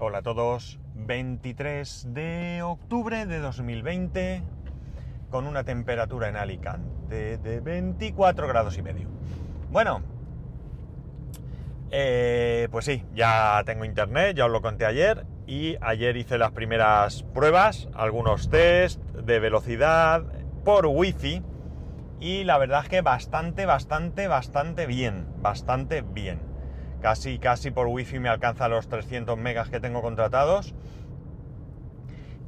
Hola a todos, 23 de octubre de 2020 con una temperatura en Alicante de 24 grados y medio. Bueno, eh, pues sí, ya tengo internet, ya os lo conté ayer y ayer hice las primeras pruebas, algunos test de velocidad por wifi y la verdad es que bastante, bastante, bastante bien, bastante bien. Casi, casi por wifi me alcanza los 300 megas que tengo contratados.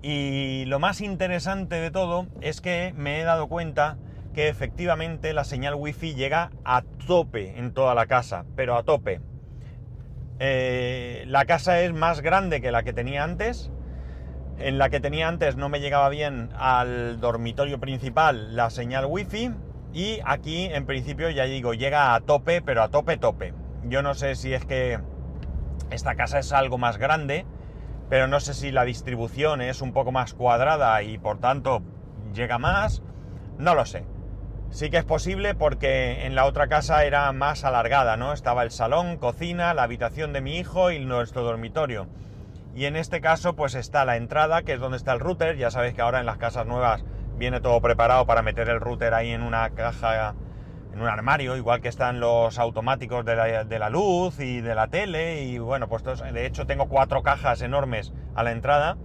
Y lo más interesante de todo es que me he dado cuenta que efectivamente la señal wifi llega a tope en toda la casa, pero a tope. Eh, la casa es más grande que la que tenía antes. En la que tenía antes no me llegaba bien al dormitorio principal la señal wifi. Y aquí en principio ya digo, llega a tope, pero a tope tope. Yo no sé si es que esta casa es algo más grande, pero no sé si la distribución es un poco más cuadrada y por tanto llega más. No lo sé. Sí que es posible porque en la otra casa era más alargada, ¿no? Estaba el salón, cocina, la habitación de mi hijo y nuestro dormitorio. Y en este caso pues está la entrada, que es donde está el router. Ya sabéis que ahora en las casas nuevas viene todo preparado para meter el router ahí en una caja en un armario, igual que están los automáticos de la, luz y de la tele, y bueno, pues de hecho tengo cuatro cajas enormes a la entrada,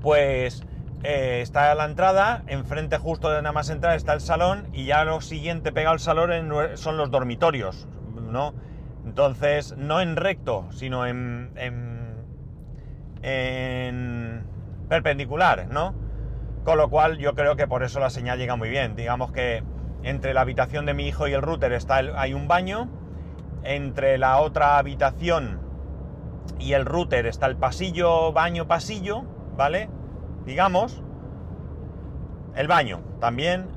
pues eh, está la entrada, enfrente justo de nada más entrar está el salón, y ya lo siguiente pegado al salón son los dormitorios, ¿no? Entonces, no en recto, sino en, en, en perpendicular, ¿no? Con lo cual yo creo que por eso la señal llega muy bien. Digamos que entre la habitación de mi hijo y el router está hay un baño. Entre la otra habitación y el router está el pasillo, baño, pasillo, ¿vale? Digamos. El baño también.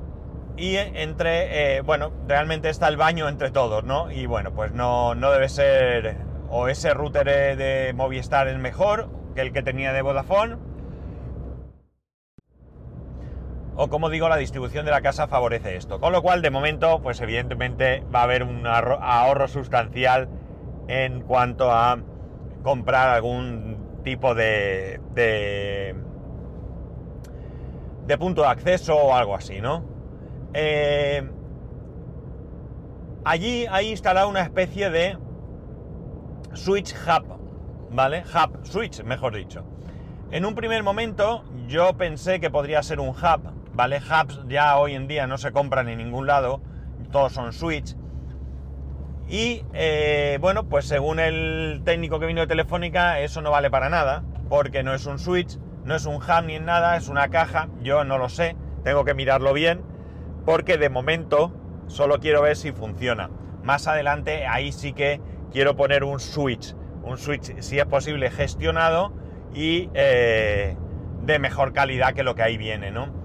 Y entre, eh, bueno, realmente está el baño entre todos, ¿no? Y bueno, pues no, no debe ser, o ese router de Movistar es mejor que el que tenía de Vodafone, o como digo, la distribución de la casa favorece esto. Con lo cual, de momento, pues evidentemente va a haber un ahorro sustancial en cuanto a comprar algún tipo de, de, punto de acceso o algo así, ¿no? Eh, allí hay instalado una especie de switch hub, ¿vale? Hub, switch, mejor dicho. En un primer momento yo pensé que podría ser un hub, ¿vale? Hubs ya hoy en día no se compran en ningún lado, todos son Switch. Y eh, bueno, pues según el técnico que vino de Telefónica, eso no vale para nada, porque no es un Switch, no es un hub ni nada, es una caja, yo no lo sé, tengo que mirarlo bien, porque de momento solo quiero ver si funciona. Más adelante ahí sí que quiero poner un Switch, un Switch si es posible gestionado y eh, de mejor calidad que lo que ahí viene, ¿no?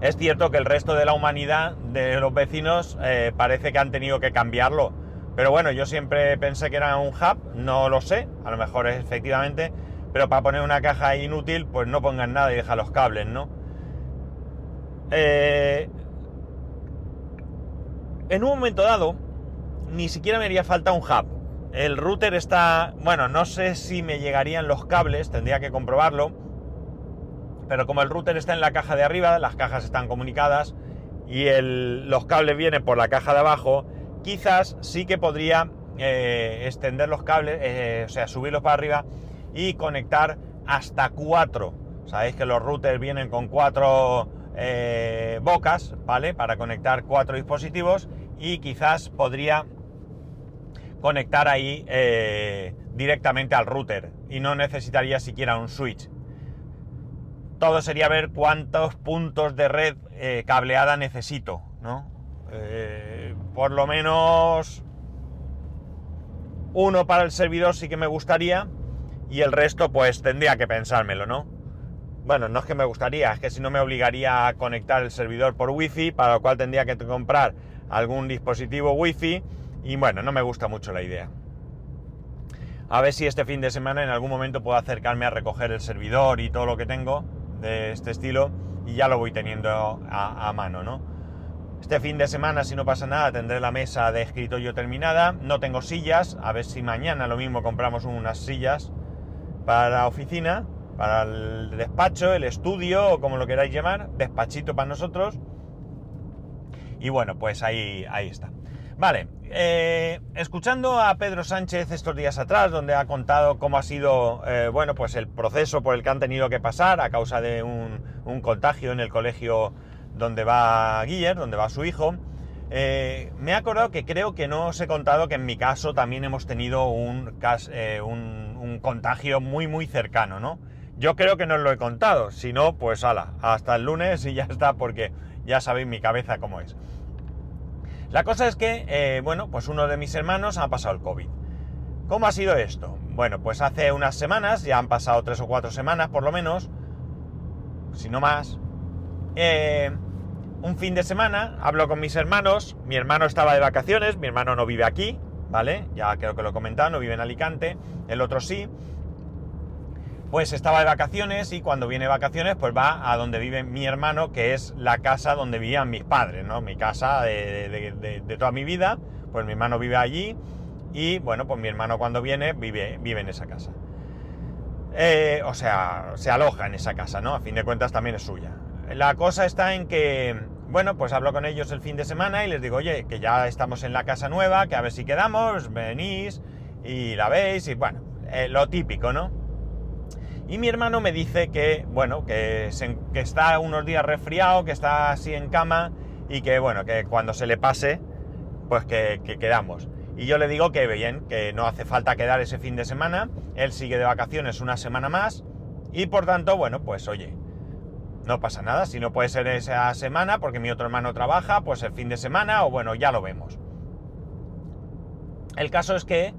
Es cierto que el resto de la humanidad, de los vecinos, eh, parece que han tenido que cambiarlo. Pero bueno, yo siempre pensé que era un hub, no lo sé, a lo mejor es efectivamente, pero para poner una caja inútil, pues no pongan nada y deja los cables, ¿no? Eh, en un momento dado, ni siquiera me haría falta un hub. El router está, bueno, no sé si me llegarían los cables, tendría que comprobarlo pero como el router está en la caja de arriba, las cajas están comunicadas y los cables vienen por la caja de abajo, quizás sí que podría eh, extender los cables, eh, o sea, subirlos para arriba y conectar hasta cuatro. Sabéis que los routers vienen con cuatro eh, bocas, ¿vale? Para conectar cuatro dispositivos y quizás podría conectar ahí directamente al router y no necesitaría siquiera un switch todo sería ver cuántos puntos de red eh, cableada necesito, ¿no? Eh, por lo menos uno para el servidor sí que me gustaría y el resto pues tendría que pensármelo, ¿no? Bueno, no es que me gustaría, es que si no me obligaría a conectar el servidor por wifi, para lo cual tendría que comprar algún dispositivo wifi y bueno, no me gusta mucho la idea. A ver si este fin de semana en algún momento puedo acercarme a recoger el servidor y todo lo que tengo de este estilo y ya lo voy teniendo a, mano, ¿no? Este fin de semana, si no pasa nada, tendré la mesa de escritorio terminada. No tengo sillas, a ver si mañana lo mismo compramos unas sillas para la oficina, para el despacho, el estudio o como lo queráis llamar, despachito para nosotros. Y bueno, pues ahí, ahí está. Vale, eh, escuchando a Pedro Sánchez estos días atrás, donde ha contado cómo ha sido, eh, bueno, pues el proceso por el que han tenido que pasar a causa de un, contagio en el colegio donde va Guiller, donde va su hijo, eh, me he acordado que creo que no os he contado que en mi caso también hemos tenido un, contagio muy, muy cercano, ¿no? Yo creo que no os lo he contado, si no, pues ala, hasta el lunes y ya está, porque ya sabéis mi cabeza cómo es. La cosa es que, eh, bueno, pues uno de mis hermanos ha pasado el COVID. ¿Cómo ha sido esto? Bueno, pues hace unas semanas, ya han pasado tres o cuatro semanas por lo menos, si no más, eh, un fin de semana hablo con mis hermanos, mi hermano estaba de vacaciones, mi hermano no vive aquí, ¿vale? Ya creo que lo he comentado, no vive en Alicante, el otro sí, pues estaba de vacaciones y cuando viene de vacaciones pues va a donde vive mi hermano, que es la casa donde vivían mis padres, ¿no? Mi casa de, toda mi vida, pues mi hermano vive allí y bueno, pues mi hermano cuando viene vive, vive en esa casa. Eh, o sea, se aloja en esa casa, ¿no? A fin de cuentas también es suya. La cosa está en que, bueno, pues hablo con ellos el fin de semana y les digo, oye, que ya estamos en la casa nueva, que a ver si quedamos, venís y la veis y bueno, eh, lo típico, ¿no? Y mi hermano me dice que, bueno, que, está unos días resfriado, que está así en cama y que, bueno, que cuando se le pase, pues que, quedamos. Y yo le digo que bien, que no hace falta quedar ese fin de semana, él sigue de vacaciones una semana más y por tanto, bueno, pues oye, no pasa nada, si no puede ser esa semana porque mi otro hermano trabaja, pues el fin de semana o bueno, ya lo vemos. El caso es que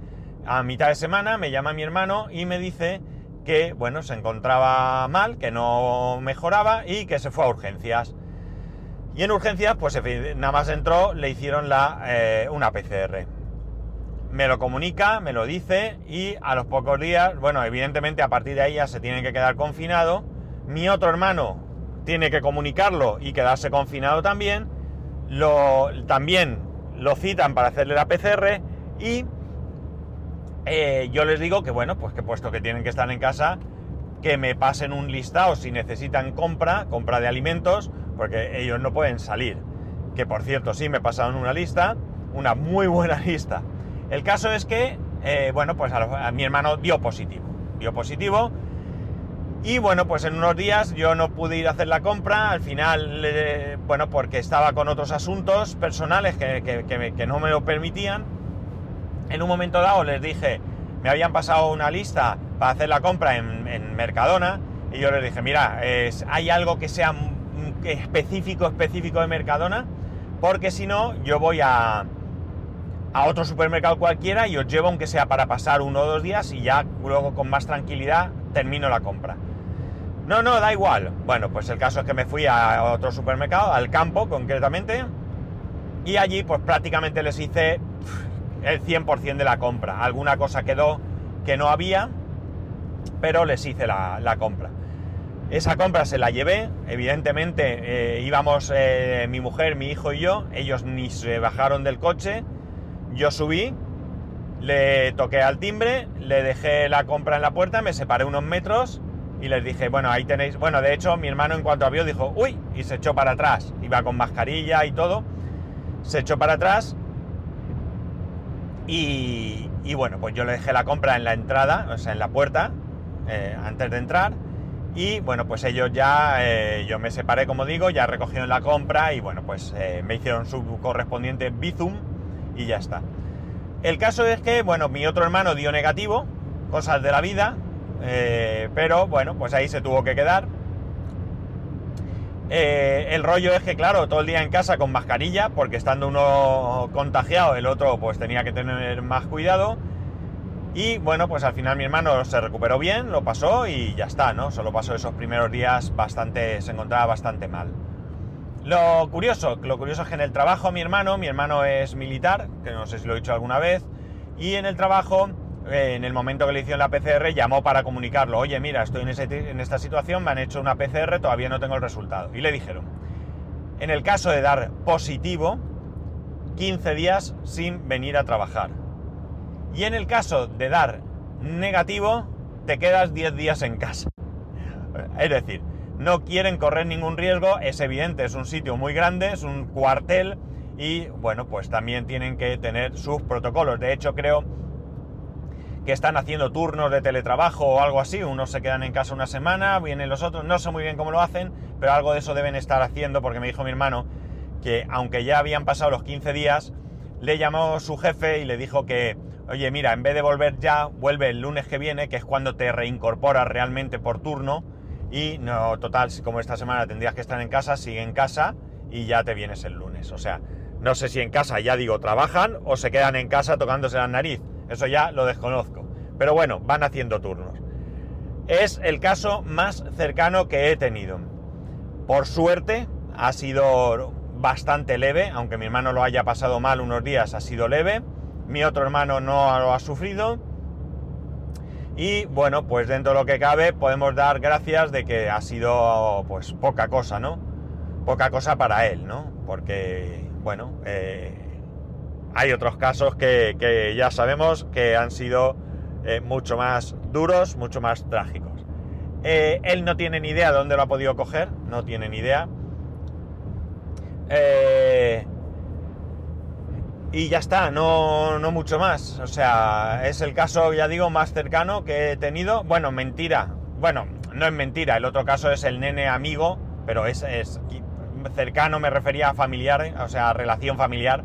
a mitad de semana me llama mi hermano y me dice que, bueno, se encontraba mal, que no mejoraba y que se fue a urgencias. Y en urgencias, pues nada más entró, le hicieron la, eh, una PCR. Me lo comunica, me lo dice y a los pocos días, bueno, evidentemente a partir de ahí ya se tiene que quedar confinado. Mi otro hermano tiene que comunicarlo y quedarse confinado también. Lo, también lo citan para hacerle la PCR y eh, yo les digo que bueno, pues que puesto que tienen que estar en casa, que me pasen un listado si necesitan compra, compra de alimentos, porque ellos no pueden salir. Que por cierto, sí me pasaron una lista, una muy buena lista. El caso es que, eh, bueno, pues a, mi hermano dio positivo. Dio positivo. Y bueno, pues en unos días yo no pude ir a hacer la compra, al final, bueno, porque estaba con otros asuntos personales que no me lo permitían en un momento dado les dije, me habían pasado una lista para hacer la compra en, Mercadona y yo les dije, mira, hay algo que sea específico, específico de Mercadona, porque si no, yo voy a, a otro supermercado cualquiera y os llevo aunque sea para pasar uno o dos días y ya luego con más tranquilidad termino la compra. No, no, da igual. Bueno, pues el caso es que me fui a otro supermercado, al campo concretamente, y allí pues prácticamente les hice el 100% de la compra. Alguna cosa quedó que no había, pero les hice la, compra. Esa compra se la llevé, evidentemente eh, íbamos eh, mi mujer, mi hijo y yo, ellos ni se bajaron del coche, yo subí, le toqué al timbre, le dejé la compra en la puerta, me separé unos metros y les dije, bueno, ahí tenéis, bueno, de hecho mi hermano en cuanto vio dijo, uy, y se echó para atrás, iba con mascarilla y todo, se echó para atrás y, bueno, pues yo le dejé la compra en la entrada, o sea, en la puerta, eh, antes de entrar. Y bueno, pues ellos ya, eh, yo me separé, como digo, ya recogieron la compra y bueno, pues eh, me hicieron su correspondiente Bizum y ya está. El caso es que, bueno, mi otro hermano dio negativo, cosas de la vida, pero bueno, pues ahí se tuvo que quedar. Eh, el rollo es que, claro, todo el día en casa con mascarilla, porque estando uno contagiado, el otro pues tenía que tener más cuidado. Y bueno, pues al final mi hermano se recuperó bien, lo pasó y ya está, ¿no? Solo pasó esos primeros días bastante, se encontraba bastante mal. Lo curioso, lo curioso es que en el trabajo mi hermano, mi hermano es militar, que no sé si lo he dicho alguna vez, y en el trabajo eh, en el momento que le hicieron la PCR, llamó para comunicarlo. Oye, mira, estoy en, esta situación, me han hecho una PCR, todavía no tengo el resultado. Y le dijeron. En el caso de dar positivo, 15 días sin venir a trabajar. Y en el caso de dar negativo, te quedas 10 días en casa. Es decir, no quieren correr ningún riesgo, es evidente, es un sitio muy grande, es un cuartel y bueno, pues también tienen que tener sus protocolos. De hecho, creo que están haciendo turnos de teletrabajo o algo así, unos se quedan en casa una semana, vienen los otros, no sé muy bien cómo lo hacen, pero algo de eso deben estar haciendo porque me dijo mi hermano que aunque ya habían pasado los 15 días, le llamó su jefe y le dijo que, oye, mira, en vez de volver ya, vuelve el lunes que viene, que es cuando te reincorporas realmente por turno, y no, total, como esta semana tendrías que estar en casa, sigue en casa y ya te vienes el lunes. O sea, no sé si en casa, ya digo, trabajan o se quedan en casa tocándose la nariz. Eso ya lo desconozco. Pero bueno, van haciendo turnos. Es el caso más cercano que he tenido. Por suerte, ha sido bastante leve, aunque mi hermano lo haya pasado mal unos días, ha sido leve. Mi otro hermano no lo ha sufrido. Y bueno, pues dentro de lo que cabe podemos dar gracias de que ha sido pues poca cosa, ¿no? Poca cosa para él, ¿no? Porque, bueno, eh, hay otros casos que, ya sabemos que han sido eh, mucho más duros, mucho más trágicos. Eh, él no tiene ni idea de dónde lo ha podido coger, no tiene ni idea. Eh, y ya está, no, no mucho más. O sea, es el caso, ya digo, más cercano que he tenido. Bueno, mentira. Bueno, no es mentira. El otro caso es el nene amigo, pero es, es cercano, me refería a familiar, o sea, a relación familiar.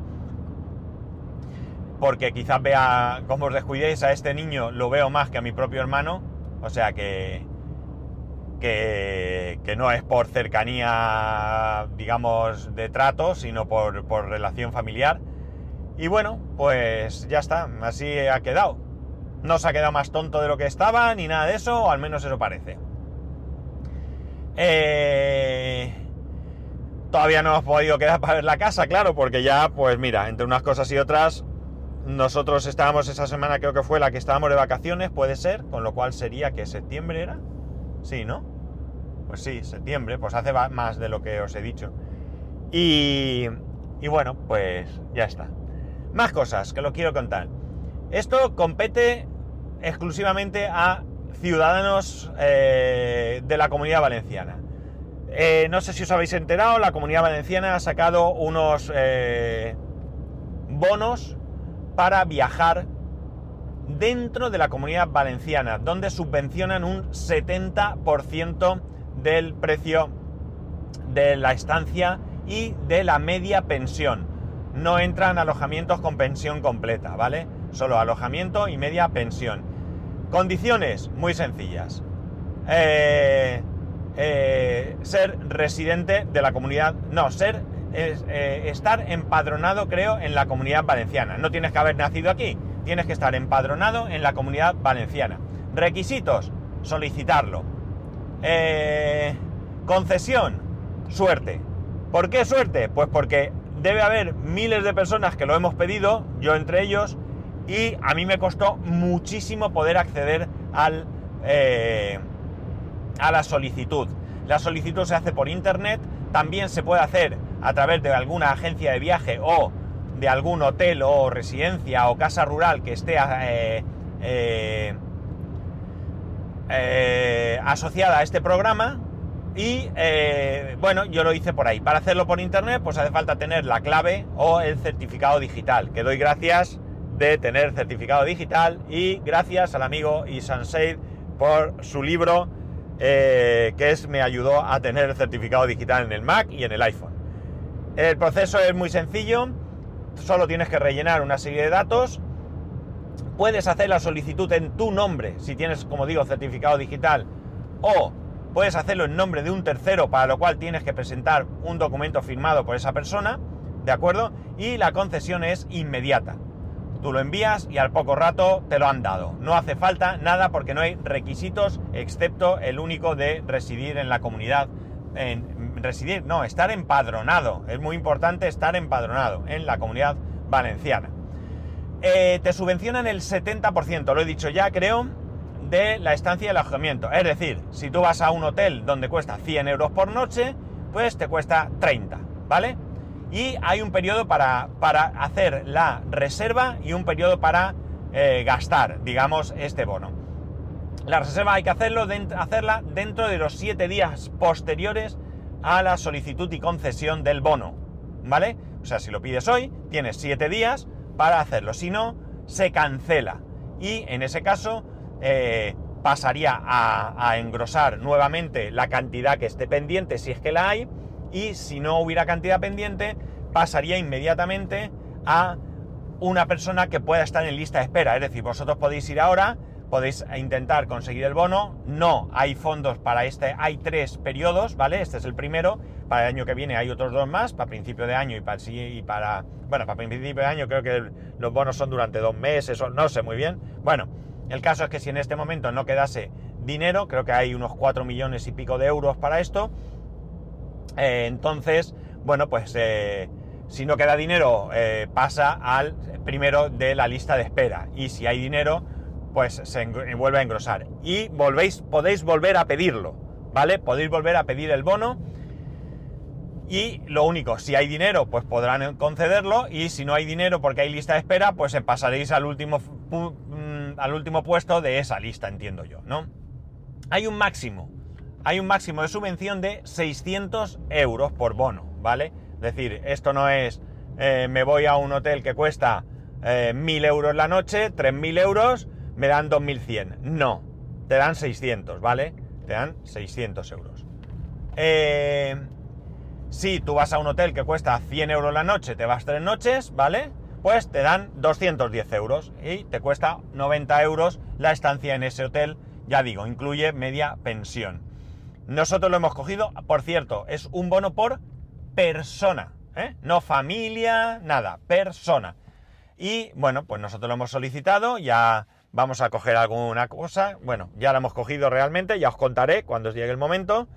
Porque quizás vea, como os descuidéis, a este niño lo veo más que a mi propio hermano. O sea que, que, que no es por cercanía, digamos, de trato, sino por, por relación familiar. Y bueno, pues ya está, así ha quedado. No se ha quedado más tonto de lo que estaba, ni nada de eso, o al menos eso parece. Eh, todavía no hemos podido quedar para ver la casa, claro, porque ya, pues mira, entre unas cosas y otras, nosotros estábamos esa semana, creo que fue la que estábamos de vacaciones, puede ser, con lo cual sería que septiembre era. Sí, ¿no? Pues sí, septiembre, pues hace más de lo que os he dicho. Y, bueno, pues ya está. Más cosas que lo quiero contar. Esto compete exclusivamente a ciudadanos eh, de la comunidad valenciana. Eh, no sé si os habéis enterado, la comunidad valenciana ha sacado unos eh, bonos para viajar dentro de la comunidad valenciana, donde subvencionan un 70% del precio de la estancia y de la media pensión no entran alojamientos con pensión completa, ¿vale? Solo alojamiento y media pensión. Condiciones muy sencillas. Eh, eh, ser residente de la comunidad, no, ser, eh, estar empadronado, creo, en la comunidad valenciana. No tienes que haber nacido aquí, tienes que estar empadronado en la comunidad valenciana. Requisitos, solicitarlo. concesión, suerte. ¿Por qué suerte? Pues porque debe haber miles de personas que lo hemos pedido, yo entre ellos, y a mí me costó muchísimo poder acceder al, eh, a la solicitud. La solicitud se hace por internet, también se puede hacer a través de alguna agencia de viaje o de algún hotel o residencia o casa rural que esté eh, eh, asociada a este programa y eh, bueno, yo lo hice por ahí. Para hacerlo por internet, pues hace falta tener la clave o el certificado digital. Que doy gracias de tener certificado digital y gracias al amigo Isan Said por su libro eh, que es, me ayudó a tener el certificado digital en el Mac y en el iPhone. El proceso es muy sencillo, solo tienes que rellenar una serie de datos. Puedes hacer la solicitud en tu nombre si tienes, como digo, certificado digital o Puedes hacerlo en nombre de un tercero, para lo cual tienes que presentar un documento firmado por esa persona, ¿de acuerdo? Y la concesión es inmediata. Tú lo envías y al poco rato te lo han dado. No hace falta nada porque no hay requisitos excepto el único de residir en la comunidad. Residir, no, estar empadronado. Es muy importante estar empadronado en la comunidad valenciana. Eh, te subvencionan el 70%, lo he dicho ya, creo, de la estancia y alojamiento. Es decir, si tú vas a un hotel donde cuesta 100 euros por noche, pues te cuesta 30, ¿vale? Y hay un periodo para, para hacer la reserva y un periodo para eh, gastar, digamos, este bono. La reserva hay que hacerlo, hacerla dentro de los 7 días posteriores a la solicitud y concesión del bono, ¿vale? O sea, si lo pides hoy, tienes 7 días para hacerlo, si no, se cancela. Y en ese caso, eh, pasaría a, engrosar nuevamente la cantidad que esté pendiente si es que la hay y si no hubiera cantidad pendiente pasaría inmediatamente a una persona que pueda estar en lista de espera. Es decir, vosotros podéis ir ahora, podéis intentar conseguir el bono. No hay fondos para este, hay tres periodos, ¿vale? Este es el primero. Para el año que viene hay otros dos más, para principio de año y para, y para bueno, para principio de año creo que los bonos son durante dos meses, o no sé muy bien. Bueno, el caso es que si en este momento no quedase dinero, creo que hay unos 4 millones y pico de euros para esto, eh, entonces, bueno, pues eh, si no queda dinero, eh, pasa al primero de la lista de espera. Y si hay dinero, pues se vuelve a engrosar. Y volvéis, podéis volver a pedirlo, ¿vale? Podéis volver a pedir el bono. Y lo único, si hay dinero, pues podrán concederlo. Y si no hay dinero porque hay lista de espera, pues pasaréis al último al último puesto de esa lista, entiendo yo, ¿no? Hay un máximo, hay un máximo de subvención de 600 euros por bono, ¿vale? Es decir, esto no es eh, me voy a un hotel que cuesta eh, 1.000 euros la noche, 3.000 euros, me dan 2.100. No, te dan 600, ¿vale? Te dan 600 euros. Eh, si tú vas a un hotel que cuesta 100 euros la noche, te vas tres noches, ¿vale? pues te dan 210 euros y te cuesta 90 euros la estancia en ese hotel. Ya digo, incluye media pensión. Nosotros lo hemos cogido, por cierto, es un bono por persona, ¿eh? no familia, nada, persona. Y bueno, pues nosotros lo hemos solicitado, ya vamos a coger alguna cosa, bueno, ya lo hemos cogido realmente, ya os contaré cuando os llegue el momento,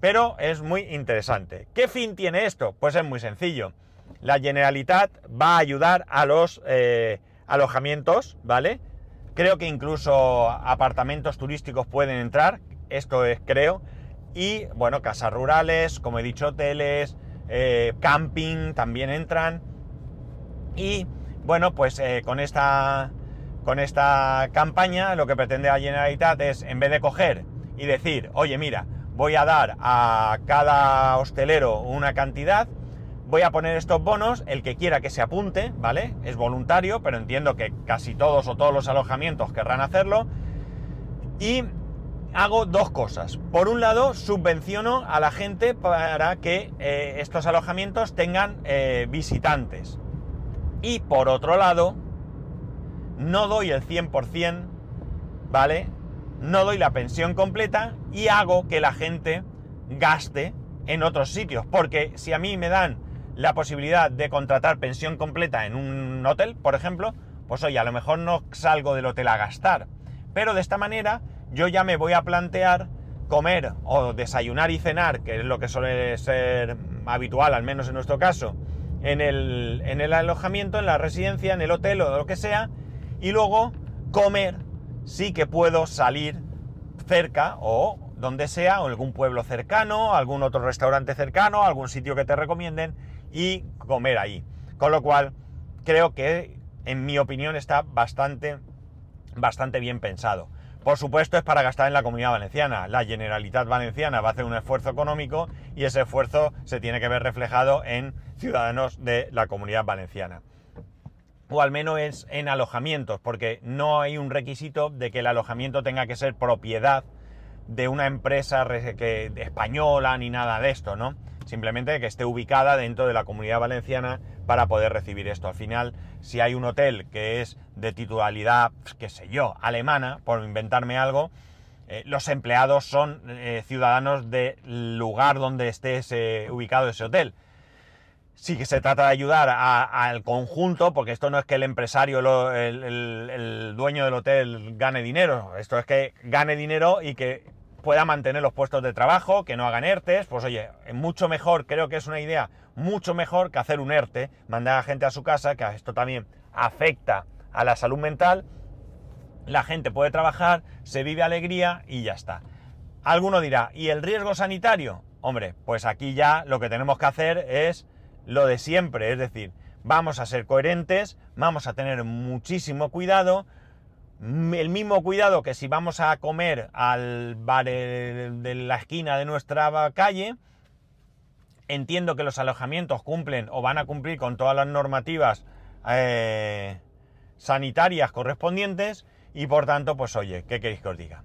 pero es muy interesante. ¿Qué fin tiene esto? Pues es muy sencillo la Generalitat va a ayudar a los eh, alojamientos, ¿vale? Creo que incluso apartamentos turísticos pueden entrar, esto es creo, y bueno, casas rurales, como he dicho, hoteles, eh, camping también entran. Y bueno, pues eh, con, esta, con esta campaña lo que pretende la Generalitat es, en vez de coger y decir, oye, mira, voy a dar a cada hostelero una cantidad, voy a poner estos bonos, el que quiera que se apunte, ¿vale? Es voluntario, pero entiendo que casi todos o todos los alojamientos querrán hacerlo. Y hago dos cosas. Por un lado, subvenciono a la gente para que eh, estos alojamientos tengan eh, visitantes. Y por otro lado, no doy el 100%, ¿vale? No doy la pensión completa y hago que la gente gaste en otros sitios. Porque si a mí me dan la posibilidad de contratar pensión completa en un hotel, por ejemplo, pues oye, a lo mejor no salgo del hotel a gastar. Pero de esta manera yo ya me voy a plantear comer o desayunar y cenar, que es lo que suele ser habitual, al menos en nuestro caso, en el, en el alojamiento, en la residencia, en el hotel o lo que sea, y luego comer, sí que puedo salir cerca o donde sea, o algún pueblo cercano, algún otro restaurante cercano, algún sitio que te recomienden, y comer ahí. Con lo cual, creo que, en mi opinión, está bastante, bastante bien pensado. Por supuesto, es para gastar en la comunidad valenciana. La Generalitat Valenciana va a hacer un esfuerzo económico y ese esfuerzo se tiene que ver reflejado en ciudadanos de la comunidad valenciana. O al menos es en alojamientos, porque no hay un requisito de que el alojamiento tenga que ser propiedad de una empresa española ni nada de esto, ¿no? simplemente que esté ubicada dentro de la comunidad valenciana para poder recibir esto. Al final, si hay un hotel que es de titularidad, qué sé yo, alemana, por inventarme algo, eh, los empleados son eh, ciudadanos del lugar donde esté ubicado ese hotel. Sí que se trata de ayudar al conjunto, porque esto no es que el empresario, el dueño del hotel gane dinero, esto es que gane dinero y que pueda mantener los puestos de trabajo, que no hagan ERTES, pues oye, mucho mejor, creo que es una idea mucho mejor que hacer un ERTE, mandar a gente a su casa, que esto también afecta a la salud mental, la gente puede trabajar, se vive alegría y ya está. Alguno dirá, ¿y el riesgo sanitario? Hombre, pues aquí ya lo que tenemos que hacer es lo de siempre, es decir, vamos a ser coherentes, vamos a tener muchísimo cuidado, el mismo cuidado que si vamos a comer al bar de la esquina de nuestra calle, entiendo que los alojamientos cumplen o van a cumplir con todas las normativas eh, sanitarias correspondientes y por tanto, pues oye, ¿qué queréis que os diga?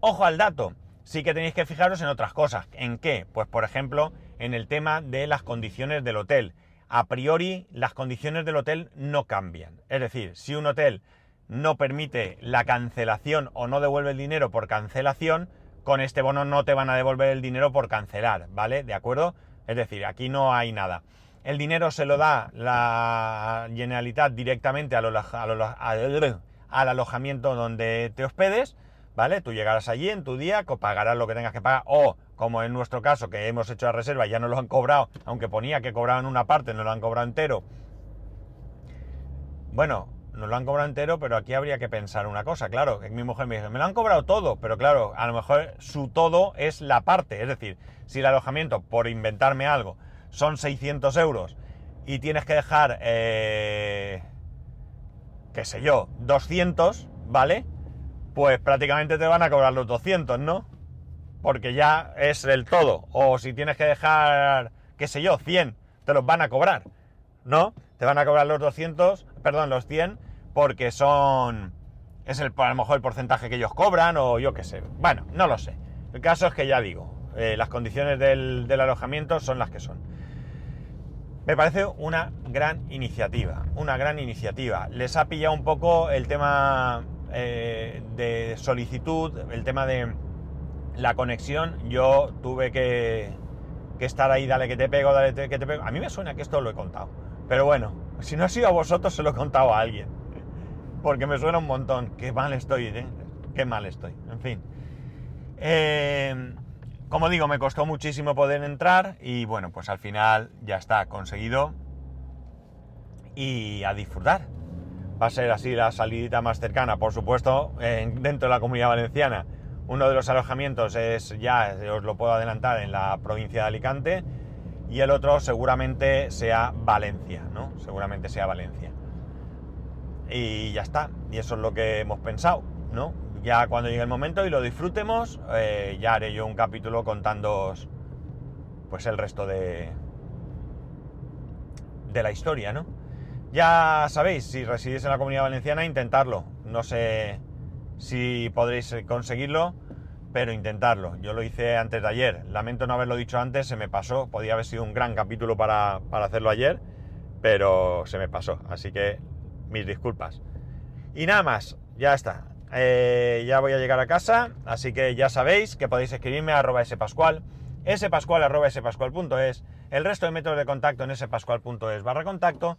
Ojo al dato, sí que tenéis que fijaros en otras cosas. ¿En qué? Pues por ejemplo, en el tema de las condiciones del hotel. A priori, las condiciones del hotel no cambian. Es decir, si un hotel no permite la cancelación o no devuelve el dinero por cancelación, con este bono no te van a devolver el dinero por cancelar, ¿vale? ¿De acuerdo? Es decir, aquí no hay nada. El dinero se lo da la Generalitat directamente al, alojamiento donde te hospedes, ¿vale? Tú llegarás allí en tu día, pagarás lo que tengas que pagar, o como en nuestro caso, que hemos hecho la reserva ya no lo han cobrado, aunque ponía que cobraban una parte, no lo han cobrado entero. Bueno, nos lo han cobrado entero, pero aquí habría que pensar una cosa, claro, mi mujer me dice, me lo han cobrado todo, pero claro, a lo mejor su todo es la parte, es decir, si el alojamiento, por inventarme algo, son 600 euros y tienes que dejar, eh, qué sé yo, 200, ¿vale? Pues prácticamente te van a cobrar los 200, ¿no? Porque ya es el todo. O si tienes que dejar, qué sé yo, 100, te los van a cobrar, ¿no? Te van a cobrar los 200, perdón, los 100, porque son... Es el, a lo mejor el porcentaje que ellos cobran o yo qué sé. Bueno, no lo sé. El caso es que ya digo, eh, las condiciones del, alojamiento son las que son. Me parece una gran iniciativa, una gran iniciativa. Les ha pillado un poco el tema eh, de solicitud, el tema de la conexión. Yo tuve que, que, estar ahí, dale que te pego, dale que te pego. A mí me suena que esto lo he contado. Pero bueno, si no ha sido a vosotros, se lo he contado a alguien. Porque me suena un montón. Qué mal estoy, ¿eh? Qué mal estoy. En fin. Eh, como digo, me costó muchísimo poder entrar y bueno, pues al final ya está conseguido y a disfrutar. Va a ser así la salidita más cercana, por supuesto, dentro de la comunidad valenciana. Uno de los alojamientos es ya, os lo puedo adelantar, en la provincia de Alicante y el otro seguramente sea Valencia, ¿no? Seguramente sea Valencia. Y ya está, y eso es lo que hemos pensado, ¿no? ya cuando llegue el momento y lo disfrutemos, eh, ya haré yo un capítulo contándoos pues el resto de, de la historia, ¿no? Ya sabéis, si residís en la comunidad valenciana, intentarlo. No sé si podréis conseguirlo, pero intentarlo. Yo lo hice antes de ayer. Lamento no haberlo dicho antes, se me pasó. Podía haber sido un gran capítulo para, para hacerlo ayer, pero se me pasó. Así que mis disculpas. Y nada más, ya está. Eh, ya voy a llegar a casa, así que ya sabéis que podéis escribirme a arroba spascual, spascual arroba spascual.es, el resto de métodos de contacto en spascual.es barra contacto.